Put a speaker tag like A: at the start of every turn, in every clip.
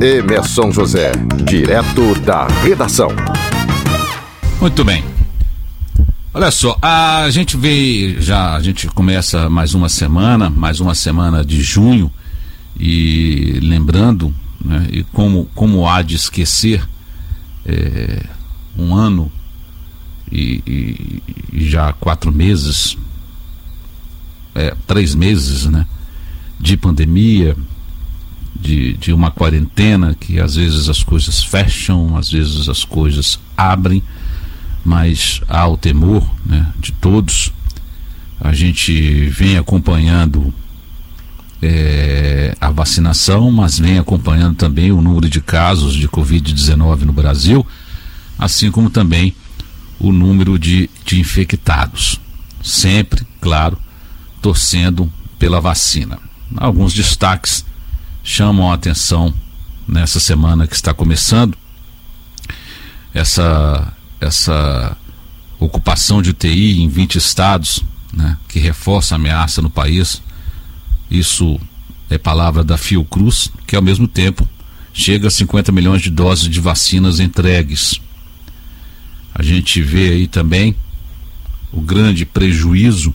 A: Emerson José, direto da redação.
B: Muito bem. Olha só, a gente vê já, a gente começa mais uma semana, mais uma semana de junho, e lembrando, né, e como, como há de esquecer é, um ano e, e, e, já quatro meses, é, três meses, né, de pandemia, de, de uma quarentena que às vezes as coisas fecham, às vezes as coisas abrem, mas há o temor né, de todos. A gente vem acompanhando é, a vacinação, mas vem acompanhando também o número de casos de Covid-19 no Brasil, assim como também o número de, de infectados. Sempre, claro, torcendo pela vacina. Alguns destaques chamam a atenção nessa semana que está começando. Essa, essa ocupação de UTI em 20 estados, né, que reforça a ameaça no país. Isso é palavra da Fiocruz, que ao mesmo tempo chega a 50 milhões de doses de vacinas entregues. A gente vê aí também o grande prejuízo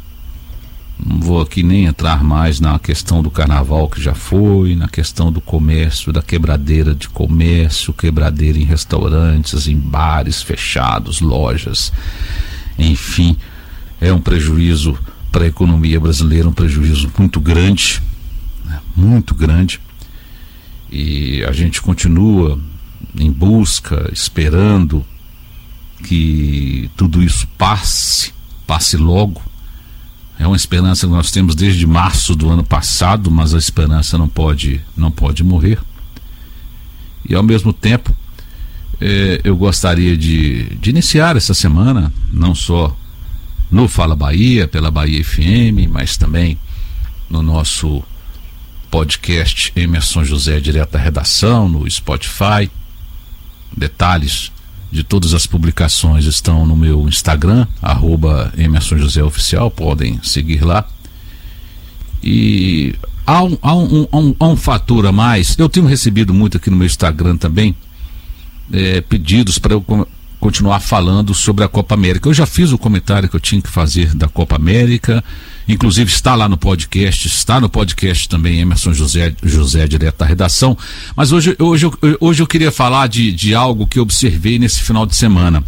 B: não vou aqui nem entrar mais na questão do carnaval que já foi, na questão do comércio, da quebradeira de comércio, quebradeira em restaurantes, em bares fechados, lojas. Enfim, é um prejuízo para a economia brasileira, um prejuízo muito grande, né? muito grande. E a gente continua em busca, esperando que tudo isso passe, passe logo é uma esperança que nós temos desde março do ano passado, mas a esperança não pode, não pode morrer. E ao mesmo tempo, eh, eu gostaria de, de iniciar essa semana, não só no Fala Bahia, pela Bahia FM, mas também no nosso podcast Emerson José Direto da Redação, no Spotify. Detalhes de todas as publicações estão no meu Instagram, arroba Emerson José Oficial, podem seguir lá. E há um, há um, há um, há um fator a mais, eu tenho recebido muito aqui no meu Instagram também, é, pedidos para eu continuar falando sobre a Copa América. Eu já fiz o comentário que eu tinha que fazer da Copa América, inclusive está lá no podcast, está no podcast também Emerson José, José direto da redação. Mas hoje, hoje, hoje eu queria falar de, de algo que observei nesse final de semana.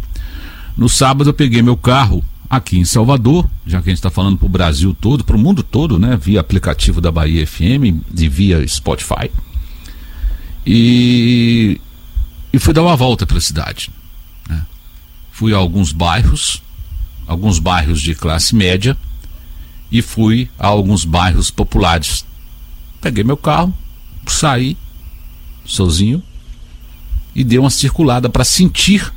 B: No sábado eu peguei meu carro aqui em Salvador, já que a gente está falando para o Brasil todo, para o mundo todo, né? Via aplicativo da Bahia FM e via Spotify. E, e fui dar uma volta pela cidade fui a alguns bairros, alguns bairros de classe média e fui a alguns bairros populares. Peguei meu carro, saí sozinho e dei uma circulada para sentir,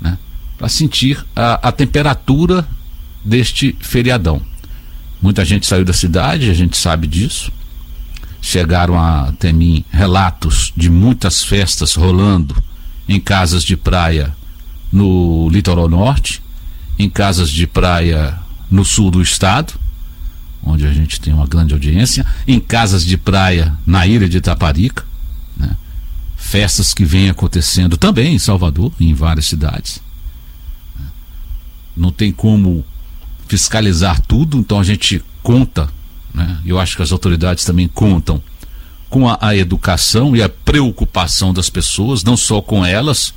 B: né, para sentir a, a temperatura deste feriadão. Muita gente saiu da cidade, a gente sabe disso. Chegaram até mim relatos de muitas festas rolando em casas de praia no litoral norte, em casas de praia no sul do estado, onde a gente tem uma grande audiência, em casas de praia na ilha de Itaparica, né? festas que vêm acontecendo também em Salvador, em várias cidades. Não tem como fiscalizar tudo, então a gente conta, né? eu acho que as autoridades também contam com a, a educação e a preocupação das pessoas, não só com elas,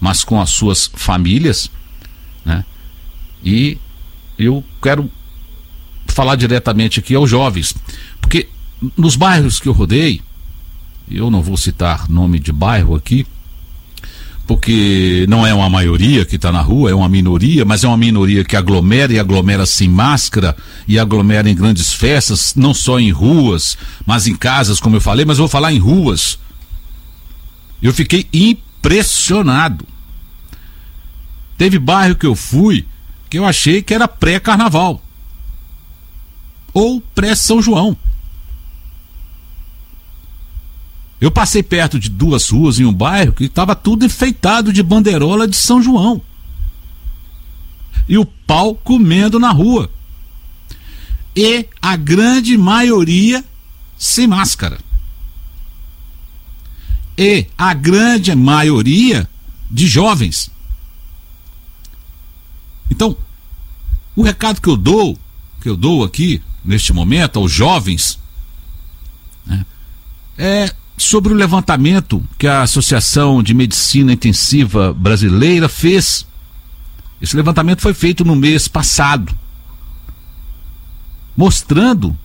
B: mas com as suas famílias, né? E eu quero falar diretamente aqui aos jovens, porque nos bairros que eu rodei, eu não vou citar nome de bairro aqui, porque não é uma maioria que está na rua, é uma minoria, mas é uma minoria que aglomera e aglomera sem máscara e aglomera em grandes festas, não só em ruas, mas em casas, como eu falei, mas vou falar em ruas. Eu fiquei impressionado. Teve bairro que eu fui que eu achei que era pré-carnaval ou pré-São João. Eu passei perto de duas ruas em um bairro que estava tudo enfeitado de bandeirola de São João. E o pau comendo na rua. E a grande maioria sem máscara. E a grande maioria de jovens. Então, o recado que eu dou, que eu dou aqui neste momento aos jovens, né, é sobre o levantamento que a Associação de Medicina Intensiva Brasileira fez. Esse levantamento foi feito no mês passado, mostrando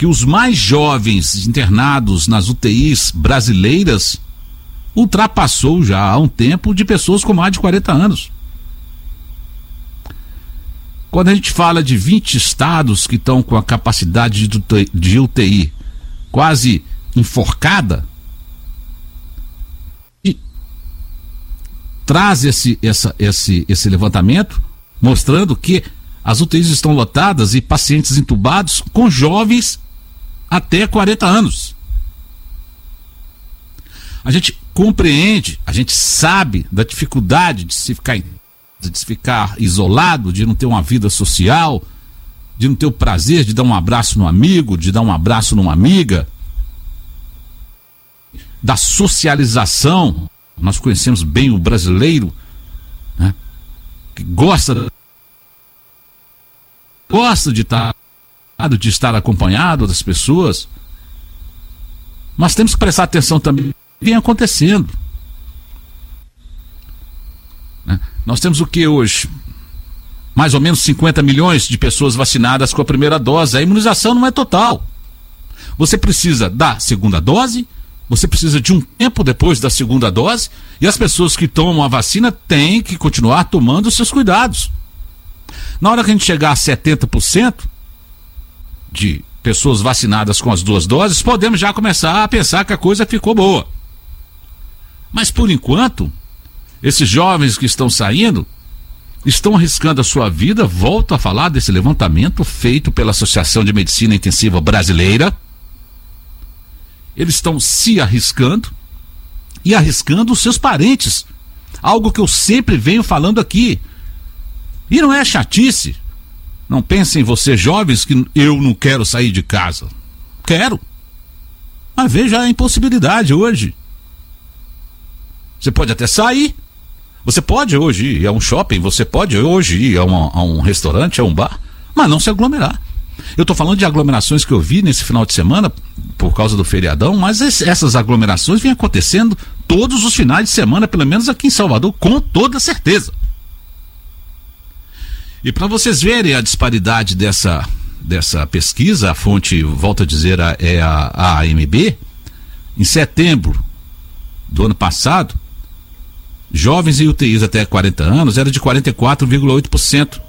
B: que os mais jovens internados nas UTIs brasileiras ultrapassou já há um tempo de pessoas com mais de 40 anos. Quando a gente fala de 20 estados que estão com a capacidade de UTI quase enforcada, traz esse, essa, esse, esse levantamento mostrando que as UTIs estão lotadas e pacientes entubados com jovens até 40 anos. A gente compreende, a gente sabe da dificuldade de se ficar, de se ficar isolado, de não ter uma vida social, de não ter o prazer de dar um abraço no amigo, de dar um abraço numa amiga da socialização. Nós conhecemos bem o brasileiro, né, que gosta gosta de estar de estar acompanhado das pessoas. Mas temos que prestar atenção também vem acontecendo. Né? Nós temos o que hoje? Mais ou menos 50 milhões de pessoas vacinadas com a primeira dose. A imunização não é total. Você precisa da segunda dose você precisa de um tempo depois da segunda dose e as pessoas que tomam a vacina têm que continuar tomando os seus cuidados. Na hora que a gente chegar a 70% de pessoas vacinadas com as duas doses, podemos já começar a pensar que a coisa ficou boa. Mas por enquanto, esses jovens que estão saindo estão arriscando a sua vida. Volto a falar desse levantamento feito pela Associação de Medicina Intensiva Brasileira eles estão se arriscando e arriscando os seus parentes. Algo que eu sempre venho falando aqui. E não é chatice. Não pensem vocês jovens que eu não quero sair de casa. Quero. Mas veja a impossibilidade hoje. Você pode até sair. Você pode hoje ir a um shopping, você pode hoje ir a, uma, a um restaurante, a um bar, mas não se aglomerar. Eu estou falando de aglomerações que eu vi nesse final de semana por causa do feriadão, mas esse, essas aglomerações vêm acontecendo todos os finais de semana, pelo menos aqui em Salvador, com toda certeza. E para vocês verem a disparidade dessa, dessa pesquisa, a fonte, volto a dizer, é a, a AMB, em setembro do ano passado, jovens em UTIs até 40 anos era de 44,8%.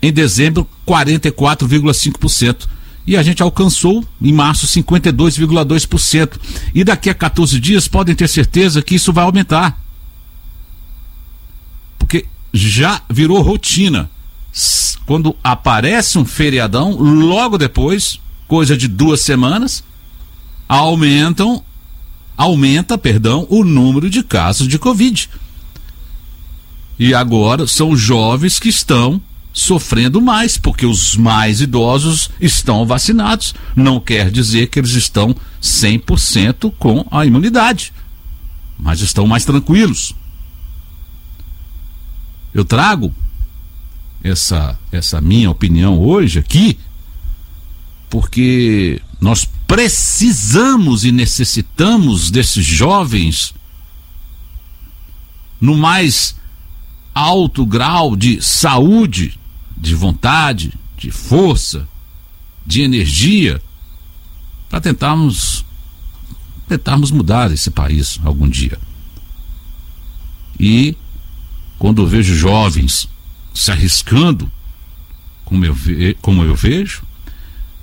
B: Em dezembro, 44,5% e a gente alcançou em março 52,2%. E daqui a 14 dias podem ter certeza que isso vai aumentar. Já virou rotina. Quando aparece um feriadão, logo depois, coisa de duas semanas, aumentam, aumenta, perdão, o número de casos de Covid. E agora são jovens que estão sofrendo mais, porque os mais idosos estão vacinados. Não quer dizer que eles estão 100% com a imunidade, mas estão mais tranquilos. Eu trago essa, essa minha opinião hoje aqui, porque nós precisamos e necessitamos desses jovens no mais alto grau de saúde de vontade, de força, de energia para tentarmos tentarmos mudar esse país algum dia. E quando eu vejo jovens se arriscando, como eu, ve, como eu vejo,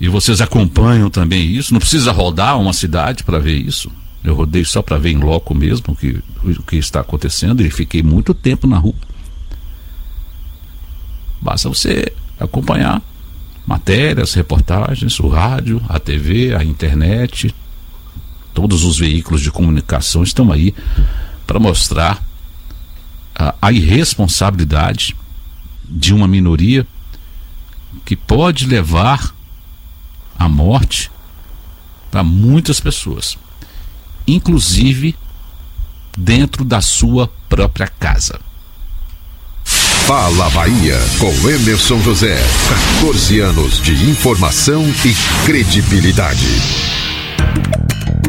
B: e vocês acompanham também isso, não precisa rodar uma cidade para ver isso. Eu rodei só para ver em loco mesmo o que, o que está acontecendo e fiquei muito tempo na rua. Basta você acompanhar matérias, reportagens, o rádio, a TV, a internet, todos os veículos de comunicação estão aí para mostrar a, irresponsabilidade de uma minoria que pode levar à morte para muitas pessoas. inclusive dentro da sua própria casa.
A: Fala Bahia com Emerson José. 14 anos de informação e credibilidade.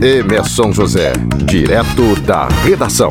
A: Emerson José, direto da redação.